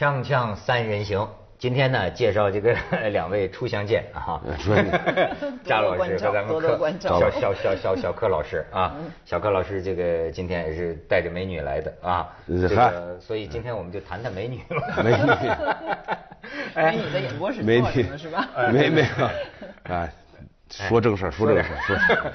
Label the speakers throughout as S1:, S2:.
S1: 锵锵三人行，今天呢介绍这个 两位初相见啊，贾 老师和咱们柯小小小小小柯老师啊，小柯老师这个今天也是带着美女来的啊，这个所以今天我们就谈谈美女
S2: 吧。美女，
S3: 美女的眼光是美女。是吧？
S2: 没没有，哎，说正事说正事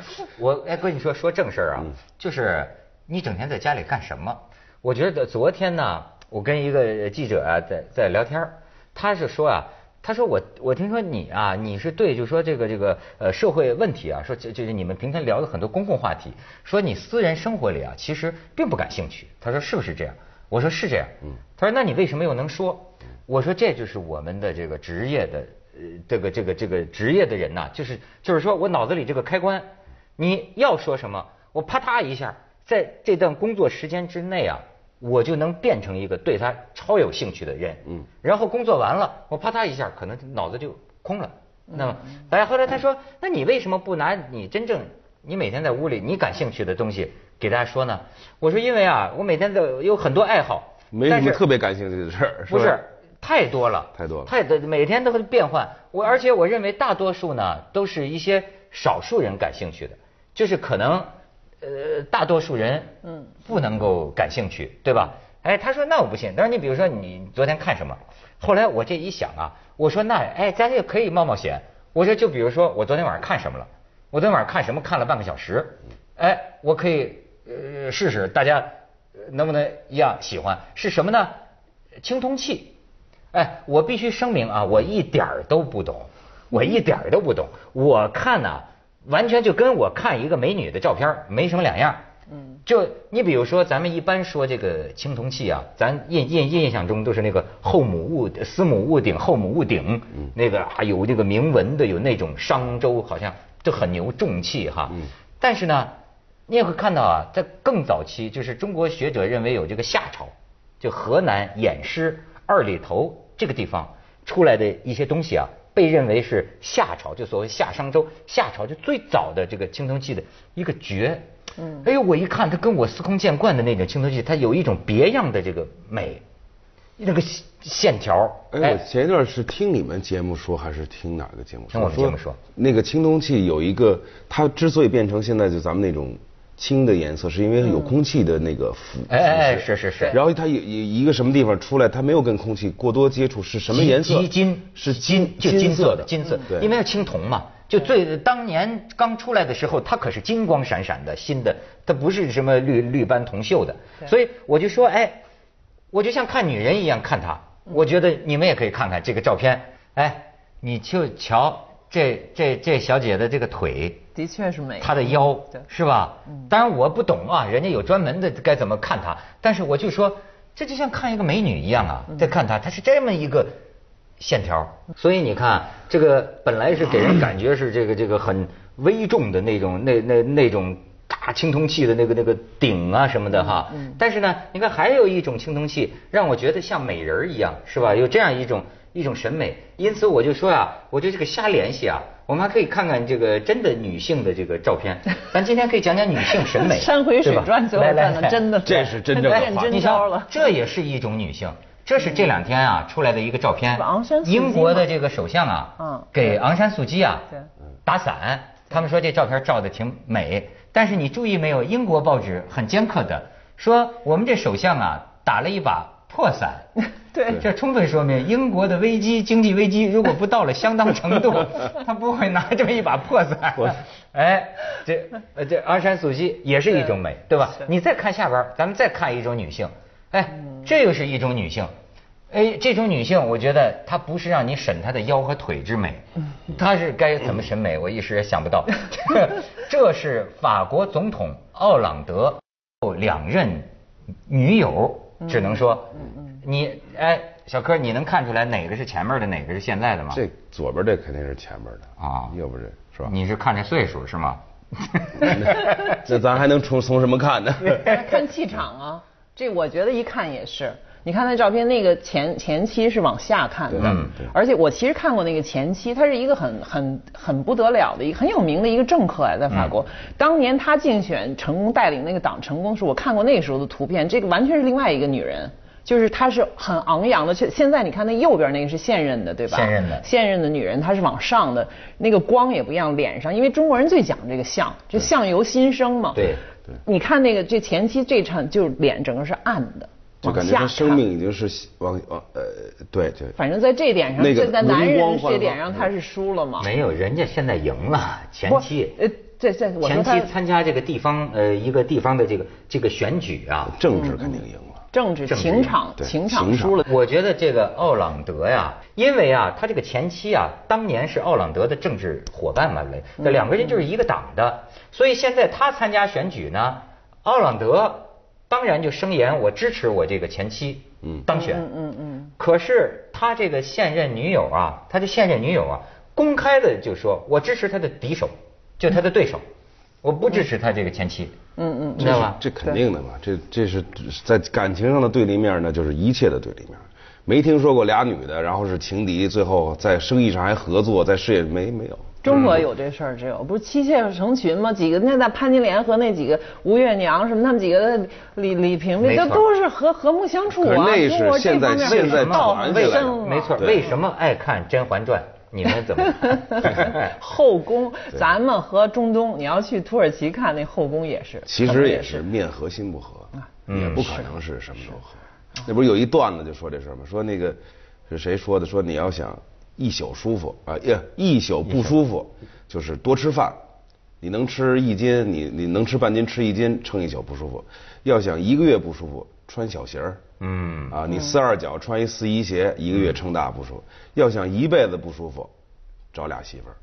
S2: 说。
S1: 我哎跟你说说正事啊，就是你整天在家里干什么？我觉得昨天呢。我跟一个记者啊在在聊天他是说啊，他说我我听说你啊，你是对就说这个这个呃社会问题啊，说就就是你们平常聊的很多公共话题，说你私人生活里啊其实并不感兴趣。他说是不是这样？我说是这样。嗯。他说那你为什么又能说？我说这就是我们的这个职业的呃这个这个这个职业的人呐，就是就是说我脑子里这个开关，你要说什么，我啪嗒一下，在这段工作时间之内啊。我就能变成一个对他超有兴趣的人，嗯，然后工作完了，我啪嗒一下，可能脑子就空了。那么，哎，后来他说，那你为什么不拿你真正你每天在屋里你感兴趣的东西给大家说呢？我说，因为啊，我每天都有很多爱好，
S2: 没什么特别感兴趣的事儿，
S1: 不是太多了，
S2: 太多了，
S1: 太多，每天都会变换。我而且我认为大多数呢都是一些少数人感兴趣的，就是可能。呃，大多数人嗯不能够感兴趣，对吧？哎，他说那我不信。但是你比如说你昨天看什么？后来我这一想啊，我说那哎，咱也可以冒冒险。我说就比如说我昨天晚上看什么了？我昨天晚上看什么？看了半个小时。哎，我可以呃试试，大家能不能一样喜欢？是什么呢？青铜器。哎，我必须声明啊，我一点儿都不懂，我一点儿都不懂。我看呢。完全就跟我看一个美女的照片没什么两样。嗯，就你比如说，咱们一般说这个青铜器啊，咱印印印象中都是那个后母戊司母戊鼎后母戊鼎，那个啊有这个铭文的，有那种商周好像就很牛重器哈。嗯。但是呢，你也会看到啊，在更早期，就是中国学者认为有这个夏朝，就河南偃师二里头这个地方出来的一些东西啊。被认为是夏朝，就所谓夏商周，夏朝就最早的这个青铜器的一个绝。嗯，哎呦，我一看它跟我司空见惯的那种青铜器，它有一种别样的这个美，那个线条。
S2: 哎，我前一段是听你们节目说，还是听哪个节目说？
S1: 听我们节目说，
S2: 那个青铜器有一个，它之所以变成现在就咱们那种。青的颜色是因为有空气的那个腐，
S1: 哎哎是是是。
S2: 然后它有一个什么地方出来，它没有跟空气过多接触，是什么颜色？
S1: 金
S2: 是
S1: 金，就金色的金色。对，因为是青铜嘛，就最当年刚出来的时候，它可是金光闪闪的新的，它不是什么绿绿斑铜锈的。所以我就说，哎，我就像看女人一样看她。我觉得你们也可以看看这个照片，哎，你就瞧这这这小姐的这个腿。
S3: 的确是美，
S1: 她的腰是吧？当然我不懂啊，人家有专门的该怎么看她。但是我就说，这就像看一个美女一样啊，在看她，她是这么一个线条。所以你看，这个本来是给人感觉是这个这个很危重的那种那那那种大青铜器的那个那个鼎啊什么的哈。但是呢，你看还有一种青铜器让我觉得像美人一样，是吧？有这样一种一种审美。因此我就说呀，我就这个瞎联系啊。我们还可以看看这个真的女性的这个照片。咱今天可以讲讲女性审美，
S3: 山回水转，最后看的真的，
S2: 这是真正的话。
S3: 你瞧，
S1: 这也是一种女性。这是这两天啊出来的一个照片，英国的这个首相啊，给昂山素季啊打伞。他们说这照片照的挺美，但是你注意没有？英国报纸很尖刻的说，我们这首相啊打了一把破伞。
S3: 对，
S1: 这充分说明英国的危机经济危机如果不到了相当程度，他不会拿这么一把破伞。哎，这呃这昂山素季也是一种美，对吧？你再看下边，咱们再看一种女性，哎，这又是一种女性。哎，这种女性，我觉得她不是让你审她的腰和腿之美，她是该怎么审美？我一时也想不到。这是法国总统奥朗德两任女友，只能说。你哎，小柯，你能看出来哪个是前面的，哪个是现在的吗？
S2: 这左边这肯定是前面的啊，右边这是吧？
S1: 你是看这岁数是吗？
S2: 那咱还能从从什么看呢？
S3: 看气场啊，这我觉得一看也是。你看那照片，那个前前期是往下看的，嗯，而且我其实看过那个前期，他是一个很很很不得了的一个很有名的一个政客啊，在法国。当年他竞选成功带领那个党成功时，我看过那时候的图片，这个完全是另外一个女人。就是她是很昂扬的。现现在你看那右边那个是现任的，对吧？
S1: 现任的
S3: 现任的女人，她是往上的，那个光也不一样，脸上，因为中国人最讲这个相，就相由心生嘛。
S1: 对
S2: 对
S3: 你看那个这前期这场，就是脸整个是暗的，
S2: 就感觉他。生命已经是往往呃，对对。
S3: 反正在这点上，
S2: 那个
S3: 在男人这点上他是输了嘛？
S1: 没有，人家现在赢了，前期。
S3: 呃，这这我
S1: 前期参加这个地方呃一个地方的这个这个选举啊，
S2: 政治肯定赢了。
S3: 政治
S1: 政治
S3: 情场情场
S2: 情
S3: 输了。
S1: 我觉得这个奥朗德呀，因为啊，他这个前妻啊，当年是奥朗德的政治伙伴嘛，那，两个人就是一个党的，所以现在他参加选举呢，奥朗德当然就声言我支持我这个前妻当选，
S3: 嗯嗯嗯。
S1: 可是他这个现任女友啊，他的现任女友啊，公开的就说我支持他的敌手，就他的对手，我不支持他这个前妻，
S3: 嗯嗯
S1: 你知道吧？
S2: 这肯定的嘛，这这是在感情上的对立面呢，就是一切的对立面。没听说过俩女的，然后是情敌，最后在生意上还合作，在事业没没有。
S3: 中国有这事儿，只有不是妻妾成群吗？几个那那潘金莲和那几个吴月娘什么，他们几个李李萍萍，这都是和和睦相处啊。
S2: 那是
S3: 中国
S2: 现在现在
S3: 道
S2: 传下来的
S3: 很深啊
S1: 没错，为什么爱看《甄嬛传》？你们怎么看？
S3: 后宫，咱们和中东，你要去土耳其看那后宫也是，
S2: 其实也是面和心不和，
S1: 嗯
S2: 也不可能是什么都和。那不是有一段子就说这事儿吗？说那个是谁说的？说你要想一宿舒服啊，呀一宿不舒服，就是多吃饭。你能吃一斤，你你能吃半斤，吃一斤，撑一宿不舒服。要想一个月不舒服，穿小鞋儿。
S1: 嗯
S2: 啊，你四二脚穿一四一鞋，一个月撑大不舒服。要想一辈子不舒服，找俩媳妇儿。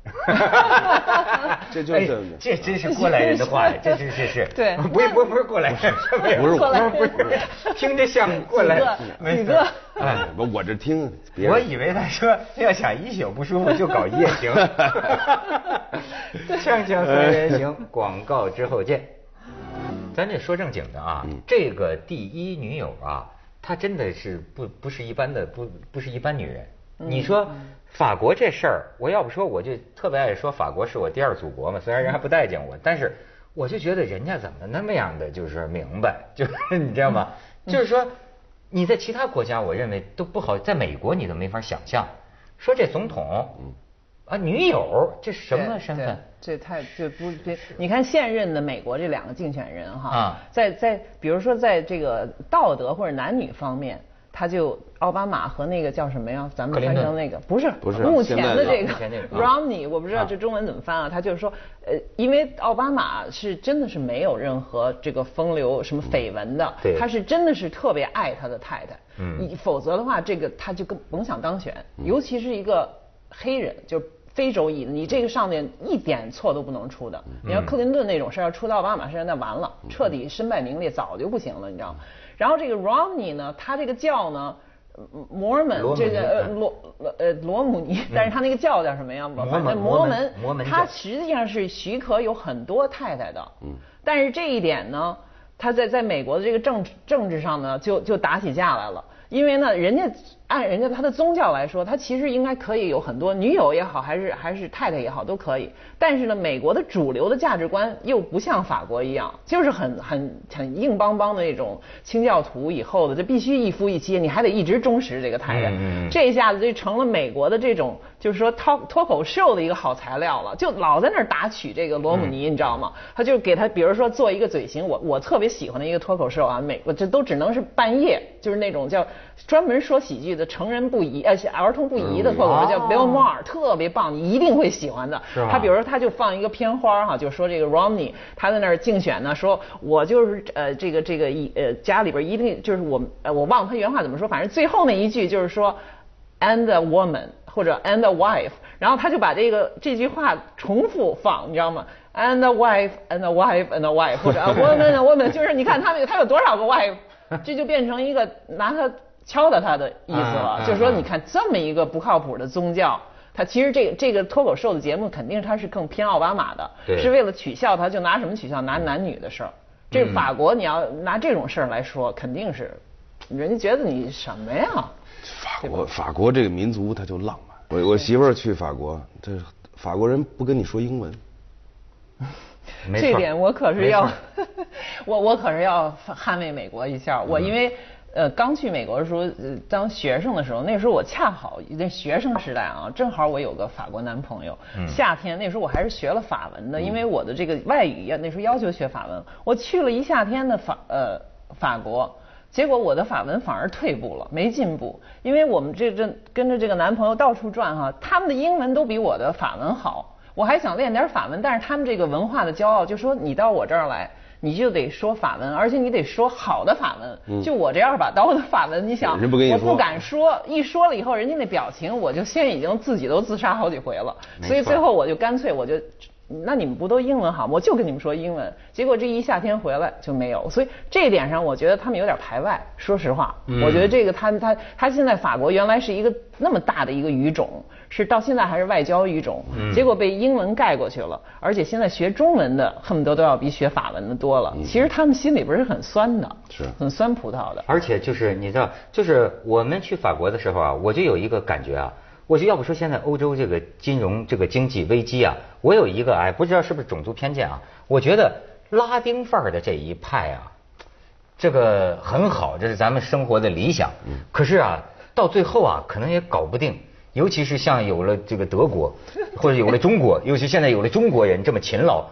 S2: 这就
S1: 哎
S2: 是
S1: 这真是过来人的话呀，这真是是，
S3: 对。
S1: 不是不是不是过来人，
S2: 不是我
S1: 不是不是，听着像过来人，没错
S3: 几个。
S1: 哎，
S2: 我，我这听别
S1: 我以为他说要想一宿不舒服就搞夜行，锵锵三人行，广告之后见。咱得说正经的啊，这个第一女友啊，她真的是不不是一般的不不是一般女人。你说法国这事儿，我要不说我就特别爱说法国是我第二祖国嘛，虽然人还不待见我，但是我就觉得人家怎么那么样的就是明白，就是你知道吗？就是说你在其他国家，我认为都不好，在美国你都没法想象，说这总统啊女友这是什么身份？
S3: 这太这不这，你看现任的美国这两个竞选人哈，
S1: 啊。
S3: 在在比如说在这个道德或者男女方面，他就奥巴马和那个叫什么呀？咱们
S1: 克林顿
S3: 翻成那个不是
S2: 不是
S3: 目前
S2: 的
S3: 的这个 Romney，我不知道
S1: 啊
S3: 这中文怎么翻啊？他就是说，呃，因为奥巴马是真的是没有任何这个风流什么绯闻的，他是真的是特别爱他的太太，
S1: 嗯
S3: 你否则的话，这个他就更甭想当选，尤其是一个黑人，就是非洲裔，你这个上面一点错都不能出的。你要克林顿那种事儿要出到奥巴马身上，那完了，彻底身败名裂，早就不行了，你知道吗？然后这个 Romney 呢，他这个教呢。摩尔门这个呃
S1: 嗯
S3: 罗呃罗姆尼，但是他那个教叫什么呀？
S1: 摩门摩门
S3: 他实际上是许可有很多太太的，嗯，但是这一点呢，他在在美国的这个政治政治上呢，就就打起架来了。因为呢，人家按人家他的宗教来说，他其实应该可以有很多女友也好，还是还是太太也好，都可以。但是呢，美国的主流的价值观又不像法国一样，就是很很很硬邦邦的那种清教徒以后的，就必须一夫一妻，你还得一直忠实这个太太。
S1: 嗯嗯嗯
S3: 这一下子就成了美国的这种，就是说脱脱口秀的一个好材料了，就老在那儿打曲这个罗姆尼，你知道吗？他就给他，比如说做一个嘴型，我我特别喜欢的一个脱口秀啊，美国这都只能是半夜，就是那种叫专门说喜剧的成人不宜呃儿童不宜的脱口秀，叫
S1: 哦
S3: Bill Maher，特别棒，你一定会喜欢的。
S1: 是
S3: 他比如说他就放一个片花哈，就说这个 Romney 他在那儿竞选呢，说我就是呃这个这个一呃家里边一定就是我呃我忘了他原话怎么说，反正最后那一句就是说 and a woman 或者 and a wife，然后他就把这个这句话重复放，你知道吗？and a wife and a wife and a wife 或者 a woman a woman，就是你看他们他有多少个 wife，这就变成一个拿他敲打他的意思了，就是说你看这么一个不靠谱的宗教。他其实这个这个脱口秀的节目肯定他是更偏奥巴马的，是为了取笑他，就拿什么取笑？拿男女的事儿。这法国你要拿这种事儿来说，肯定是人家觉得你什么呀？
S2: 法国法国这个民族他就浪漫。我我媳妇儿去法国，这法国人不跟你说英文，
S3: 这点我可是要，我我可是要捍卫美国一下。我因为呃，刚去美国的时候，呃，当学生的时候，那时候我恰好那学生时代啊，正好我有个法国男朋友。夏天那时候我还是学了法文的，因为我的这个外语要那时候要求学法文。我去了一夏天的法呃法国，结果我的法文反而退步了，没进步。因为我们这这跟着这个男朋友到处转哈，他们的英文都比我的法文好。我还想练点法文，但是他们这个文化的骄傲就说你到我这儿来。你就得说法文，而且你得说好的法文。就我这二把刀的法文，你想，我不敢说，一说了以后，人家那表情，我就现在已经自己都自杀好几回了。所以最后我就干脆我就。那你们不都英文好吗？我就跟你们说英文，结果这一夏天回来就没有，所以这一点上我觉得他们有点排外。说实话，我觉得这个他他他现在法国原来是一个那么大的一个语种，是到现在还是外交语种，结果被英文盖过去了，而且现在学中文的恨不得都要比学法文的多了。其实他们心里边是很酸的，
S2: 是
S3: 很酸葡萄的。
S1: 而且就是你知道，就是我们去法国的时候啊，我就有一个感觉啊。我就要不说现在欧洲这个金融这个经济危机啊，我有一个哎，不知道是不是种族偏见啊？我觉得拉丁范儿的这一派啊，这个很好，这是咱们生活的理想。可是啊，到最后啊，可能也搞不定。尤其是像有了这个德国，或者有了中国，尤其现在有了中国人这么勤劳，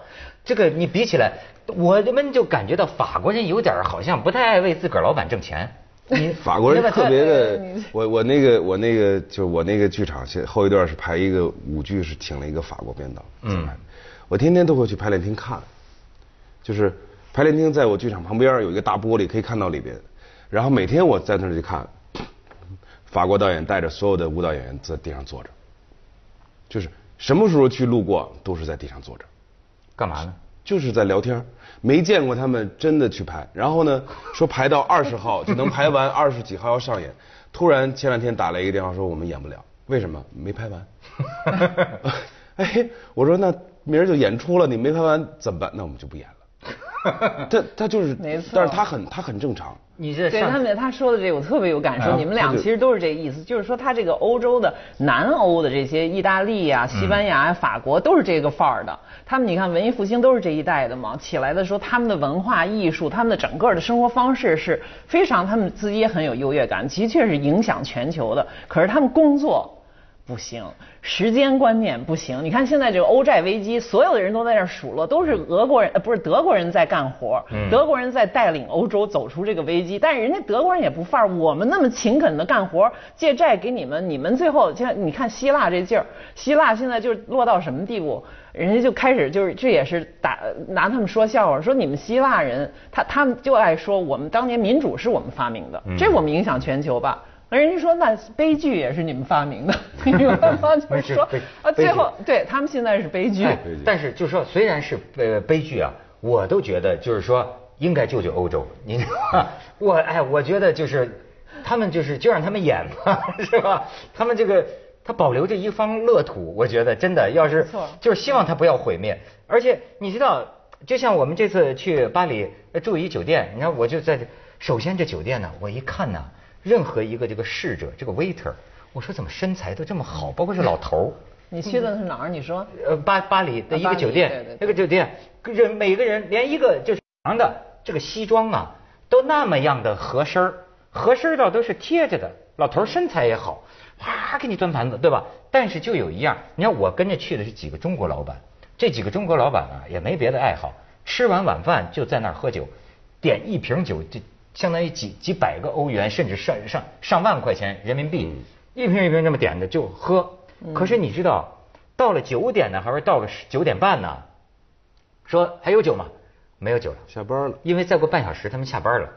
S1: 这个你比起来，我们就感觉到法国人有点好像不太爱为自个儿老板挣钱。
S2: 法国人特别的，我我那个我那个就我那个剧场现后一段是排一个舞剧，是请了一个法国编导。嗯，我天天都会去排练厅看，就是排练厅在我剧场旁边有一个大玻璃，可以看到里边。然后每天我在那儿去看，法国导演带着所有的舞蹈演员在地上坐着，就是什么时候去路过都是在地上坐着，
S1: 干嘛呢？
S2: 就是在聊天，没见过他们真的去排。然后呢，说排到二十号就能排完，二十几号要上演。突然前两天打了一个电话说我们演不了，为什么？没拍完。哎，我说那明儿就演出了，你没拍完怎么办？那我们就不演了。他他就是，但是他很他很正常。
S1: 你这
S3: 对他们他说的这个我特别有感受。你们俩其实都是这个意思，就是说他这个欧洲的南欧的这些意大利呀、西班牙呀、法国都是这个范儿的。他们你看文艺复兴都是这一代的嘛，起来的时候他们的文化艺术、他们的整个的生活方式是非常，他们自己也很有优越感，的确是影响全球的。可是他们工作。不行，时间观念不行。你看现在这个欧债危机，所有的人都在那数落，都是俄国人呃不是德国人在干活，德国人在带领欧洲走出这个危机。但是人家德国人也不范儿，我们那么勤恳的干活，借债给你们，你们最后像你看希腊这劲儿，希腊现在就是落到什么地步？人家就开始就是这也是打拿他们说笑话，说你们希腊人他他们就爱说我们当年民主是我们发明的，这我们影响全球吧。人家说那悲剧也是你们发明的，你们就是说啊，最后对他们现在是悲剧。
S1: 但是就是说，虽然是呃悲剧啊，我都觉得就是说应该救救欧洲。你 我哎，我觉得就是他们就是就让他们演吧，是吧？他们这个他保留着一方乐土，我觉得真的要是就是希望他不要毁灭。而且你知道，就像我们这次去巴黎住一酒店，你看我就在这，首先这酒店呢，我一看呢。任何一个这个侍者，这个 waiter，我说怎么身材都这么好，包括是老头儿。
S3: 你去的是哪儿？你说？
S1: 呃，巴巴黎的一个酒店，那个酒店，人每个人连一个就是长的这个西装啊，都那么样的合身儿，合身到都是贴着的。老头身材也好，啪给你端盘子，对吧？但是就有一样，你看我跟着去的是几个中国老板，这几个中国老板啊也没别的爱好，吃完晚饭就在那儿喝酒，点一瓶酒就。相当于几几百个欧元，甚至上上上万块钱人民币，一瓶一瓶这么点的就喝。可是你知道，到了九点呢，还是到了九点半呢？说还有酒吗？没有酒了，
S2: 下班了。
S1: 因为再过半小时他们下班了。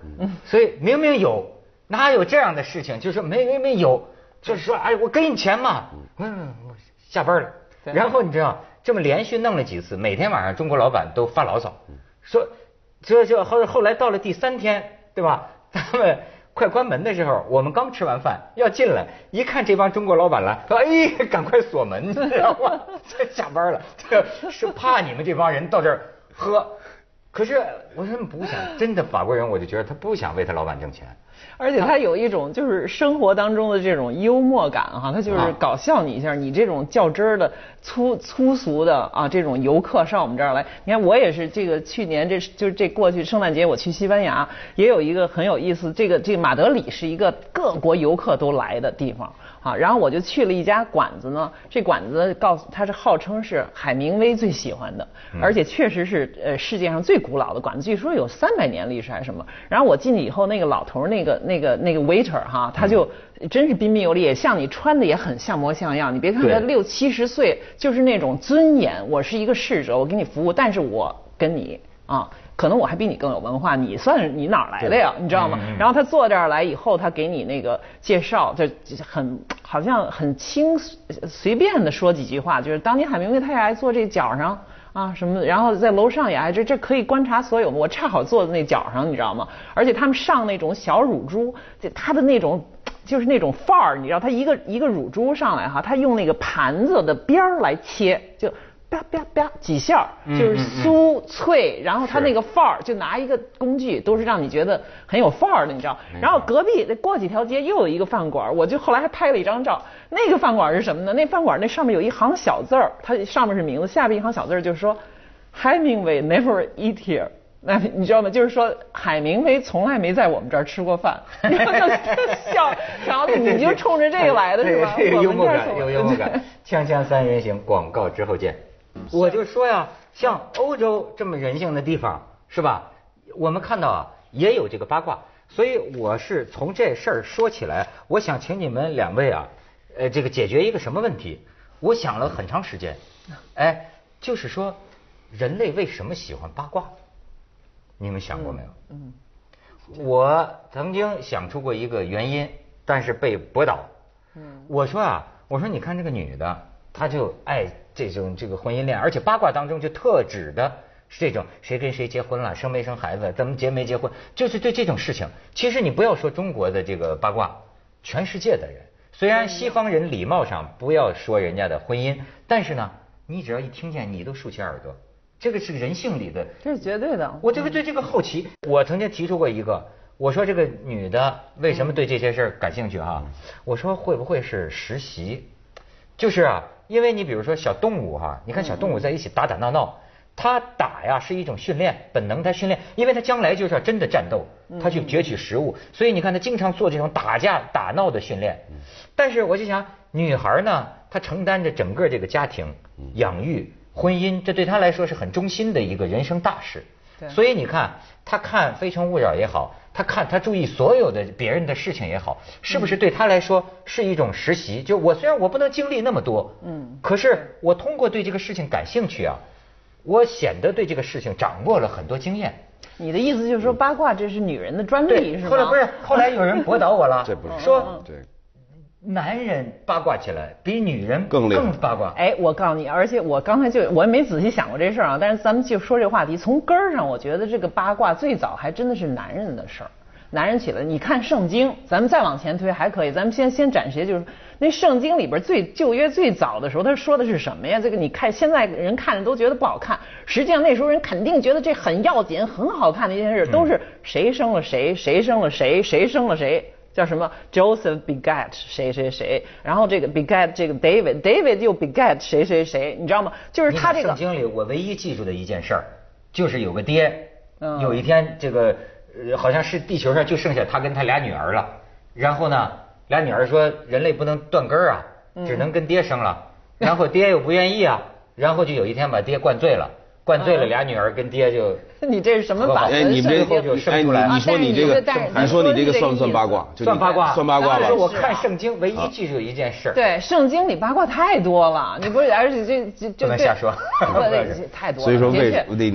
S1: 所以明明有，哪有这样的事情？就是没明明有，就是说，哎，我给你钱嘛。嗯，下班了。然后你知道，这么连续弄了几次，每天晚上中国老板都发牢骚，说，这这后后来到了第三天。对吧？他们快关门的时候，我们刚吃完饭要进来，一看这帮中国老板来，说：“哎，赶快锁门，你知道吗？下班了，是怕你们这帮人到这儿喝。可是我说不想，真的法国人，我就觉得他不想为他老板挣钱。
S3: 而且他有一种就是生活当中的这种幽默感哈，他就是搞笑你一下，你这种较真儿的粗粗俗的啊这种游客上我们这儿来，你看我也是这个去年这就是这过去圣诞节我去西班牙，也有一个很有意思，这个这个马德里是一个各国游客都来的地方。啊，然后我就去了一家馆子呢，这馆子告诉他是号称是海明威最喜欢的，而且确实是呃世界上最古老的馆子，据说有三百年历史还是什么。然后我进去以后，那个老头那个那个那个 waiter 哈，他就真是彬彬有礼，也像你穿的也很像模像样。你别看他六七十岁，就是那种尊严。我是一个侍者，我给你服务，但是我跟你啊。可能我还比你更有文化，你算是你哪儿来的呀？你知道吗？然后他坐这儿来以后，他给你那个介绍，就很好像很轻随便的说几句话，就是当年海明威他也爱坐这角上啊什么，然后在楼上也爱这这可以观察所有。我恰好坐在那角上，你知道吗？而且他们上那种小乳猪，就他的那种就是那种范儿，你知道，他一个一个乳猪上来哈，他用那个盘子的边儿来切就。啪啪啪几下就是酥脆，然后他那个范儿，就拿一个工具，都是让你觉得很有范儿的，你知道。然后隔壁过几条街又有一个饭馆，我就后来还拍了一张照。那个饭馆是什么呢？那饭馆那上面有一行小字儿，它上面是名字，下边一行小字儿就是说，Hemingway never eat here。那你知道吗？就是说海明威从来没在我们这儿吃过饭。笑，然后你就冲着这个来的是吧？
S1: 有幽默感，有幽默感。锵锵三人行，广告之后见。我就说呀，像欧洲这么人性的地方，是吧？我们看到啊，也有这个八卦。所以我是从这事儿说起来，我想请你们两位啊，呃，这个解决一个什么问题？我想了很长时间，哎，就是说，人类为什么喜欢八卦？你们想过没有？嗯，我曾经想出过一个原因，但是被驳倒。嗯，我说啊，我说你看这个女的，她就爱这种这个婚姻恋，而且八卦当中就特指的是这种谁跟谁结婚了，生没生孩子，怎么结没结婚，就是对这种事情。其实你不要说中国的这个八卦，全世界的人，虽然西方人礼貌上不要说人家的婚姻，但是呢，你只要一听见，你都竖起耳朵。这个是人性里的，
S3: 这是绝对的。
S1: 我就是对这个好奇。我曾经提出过一个，我说这个女的为什么对这些事儿感兴趣哈？我说会不会是实习？就是啊，因为你比如说小动物哈，你看小动物在一起打打闹闹，它打呀是一种训练，本能它训练，因为它将来就是要真的战斗，它去攫取食物，所以你看它经常做这种打架打闹的训练。但是我就想，女孩呢，她承担着整个这个家庭养育。婚姻，这对她来说是很中心的一个人生大事。所以你看，她看《非诚勿扰》也好，他看他注意所有的别人的事情也好，是不是对他来说是一种实习？就我虽然我不能经历那么多，嗯，可是我通过对这个事情感兴趣啊，我显得对这个事情掌握了很多经验。
S3: 你的意思就是说，八卦这是女人的专利，是吗？
S1: 后来不是，后来有人驳倒我了，
S2: 这不是
S1: 说对。男人八卦起来比女人更更八卦。
S3: 哎，我告诉你，而且我刚才就我也没仔细想过这事儿啊。但是咱们就说这话题，从根儿上，我觉得这个八卦最早还真的是男人的事儿。男人起来，你看圣经，咱们再往前推还可以。咱们先先展些，就是那圣经里边最旧约最早的时候，他说的是什么呀？这个你看现在人看着都觉得不好看，实际上那时候人肯定觉得这很要紧、很好看的一件事，都是谁生了谁，谁生了谁，谁生了谁。叫什么？Joseph begat 谁谁谁，然后这个 begat 这个 David，David 又 begat 谁谁谁，你知道吗？就是他这个。
S1: 圣经里我唯一记住的一件事儿，就是有个爹，有一天这个好像是地球上就剩下他跟他俩女儿了，然后呢，俩女儿说人类不能断根儿啊，只能跟爹生了，然后爹又不愿意啊，然后就有一天把爹灌醉了。灌醉了，俩女儿跟爹就
S3: 你这是什么版？
S2: 哎，你这
S1: 就生出来。
S2: 你说你这个，你说你这个算不算八卦？
S1: 算八卦，
S2: 算八卦吧。
S1: 我看圣经，唯一记住一件事。
S3: 对，圣经里八卦太多了，你不是而且这这
S1: 不能瞎说，
S3: 太多。
S2: 所以说为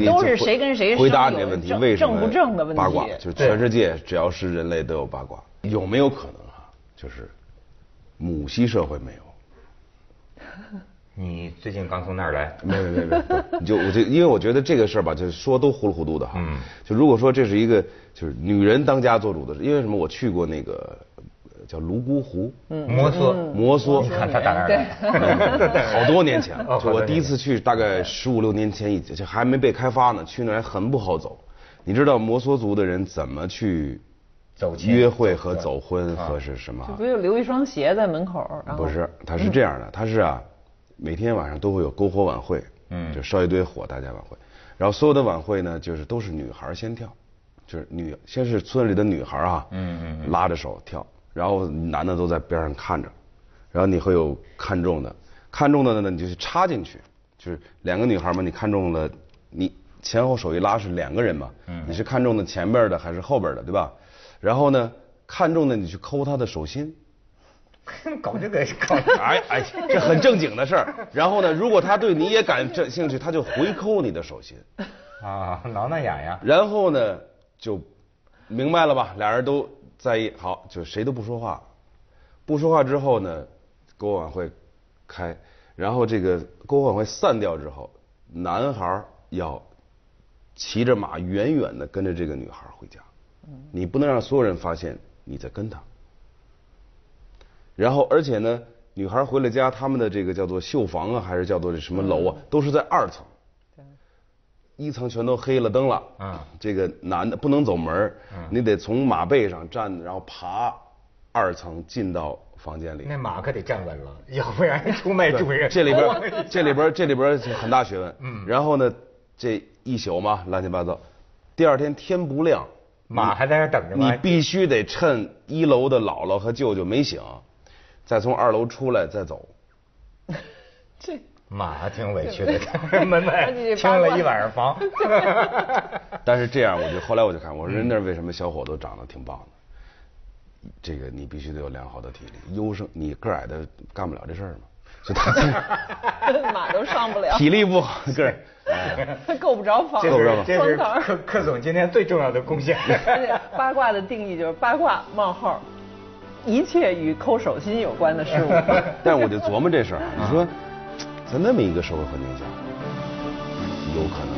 S3: 都是谁跟谁
S2: 回答你这问题，为什
S3: 么正不正的问题？
S2: 八卦就全世界只要是人类都有八卦，有没有可能啊？就是母系社会没有。
S1: 你最近刚从那儿来？
S2: 没有没有没有，就我就因为我觉得这个事儿吧，就是说都糊里糊涂的哈。嗯。就如果说这是一个就是女人当家做主的，因为什么？我去过那个叫泸沽湖，
S1: 摩梭，
S2: 摩梭。
S1: 你看他打那儿来。
S2: 好多年前了，就我第一次去，大概十五六年前，已就还没被开发呢。去那儿还很不好走。你知道摩梭族的人怎么去
S1: 走
S2: 约会和走婚和是什么哈？
S3: 不就留一双鞋在门口，
S2: 不是，他是这样的，他是啊，每天晚上都会有篝火晚会，嗯，就烧一堆火，大家晚会，然后所有的晚会呢，就是都是女孩先跳，就是女先是村里的女孩啊，嗯嗯，拉着手跳，然后男的都在边上看着，然后你会有看中的，看中的呢你就去插进去，就是两个女孩嘛，你看中了，你前后手一拉是两个人嘛，嗯，你是看中的前边的还是后边的，对吧？然后呢，看中的你去抠她的手心。
S1: 搞这个搞，
S2: 哎哎，这很正经的事儿。然后呢，如果他对你也感兴趣，他就回扣你的手心。
S1: 啊，挠挠痒痒。
S2: 然后呢，就明白了吧？俩人都在意，好，就谁都不说话。不说话之后呢，篝火晚会开，然后这个篝火晚会散掉之后，男孩要骑着马远远的跟着这个女孩回家。你不能让所有人发现你在跟他。然后，而且呢，女孩回了家，他们的这个叫做绣房啊，还是叫做这什么楼啊，都是在二层。一层全都黑了灯了。啊。这个男的不能走门你得从马背上站，然后爬二层进到房间里。
S1: 那马可得站稳了，要不然出卖主人。
S2: 这里边，这里边，这里边很大学问。嗯。然后呢，这一宿嘛，乱七八糟。第二天天不亮。
S1: 马还在那等着
S2: 吗？你必须得趁一楼的姥姥和舅舅没醒，再从二楼出来再走。
S1: 这马挺委屈的，门外 听了一晚上房。
S2: 但是这样，我就后来我就看，我说人那为什么小伙都长得挺棒的？这个你必须得有良好的体力，优生你个矮的干不了这事儿嘛。就他
S3: 马都上不了，
S2: 体力不好，个
S3: 他够不着房，
S1: 这是这是柯柯总今天最重要的贡献。
S3: 八卦的定义就是八卦冒号，一切与抠手心有关的事物。
S2: 但我就琢磨这事儿，你说在那么一个社会环境下，有可能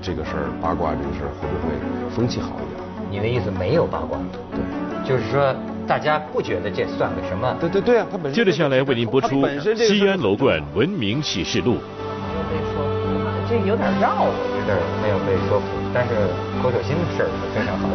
S2: 这个事儿八卦这个事儿会不会风气好一点？
S1: 你的意思没有八卦？
S2: 对，
S1: 就是说。大家不觉得这算个什么？
S2: 对对对啊，他本身
S4: 接着下来为您播出《西安楼冠文明启示录》。
S3: 没有被说服，这有点绕，
S1: 有点没有被说服，但是口手心的事儿是非常好。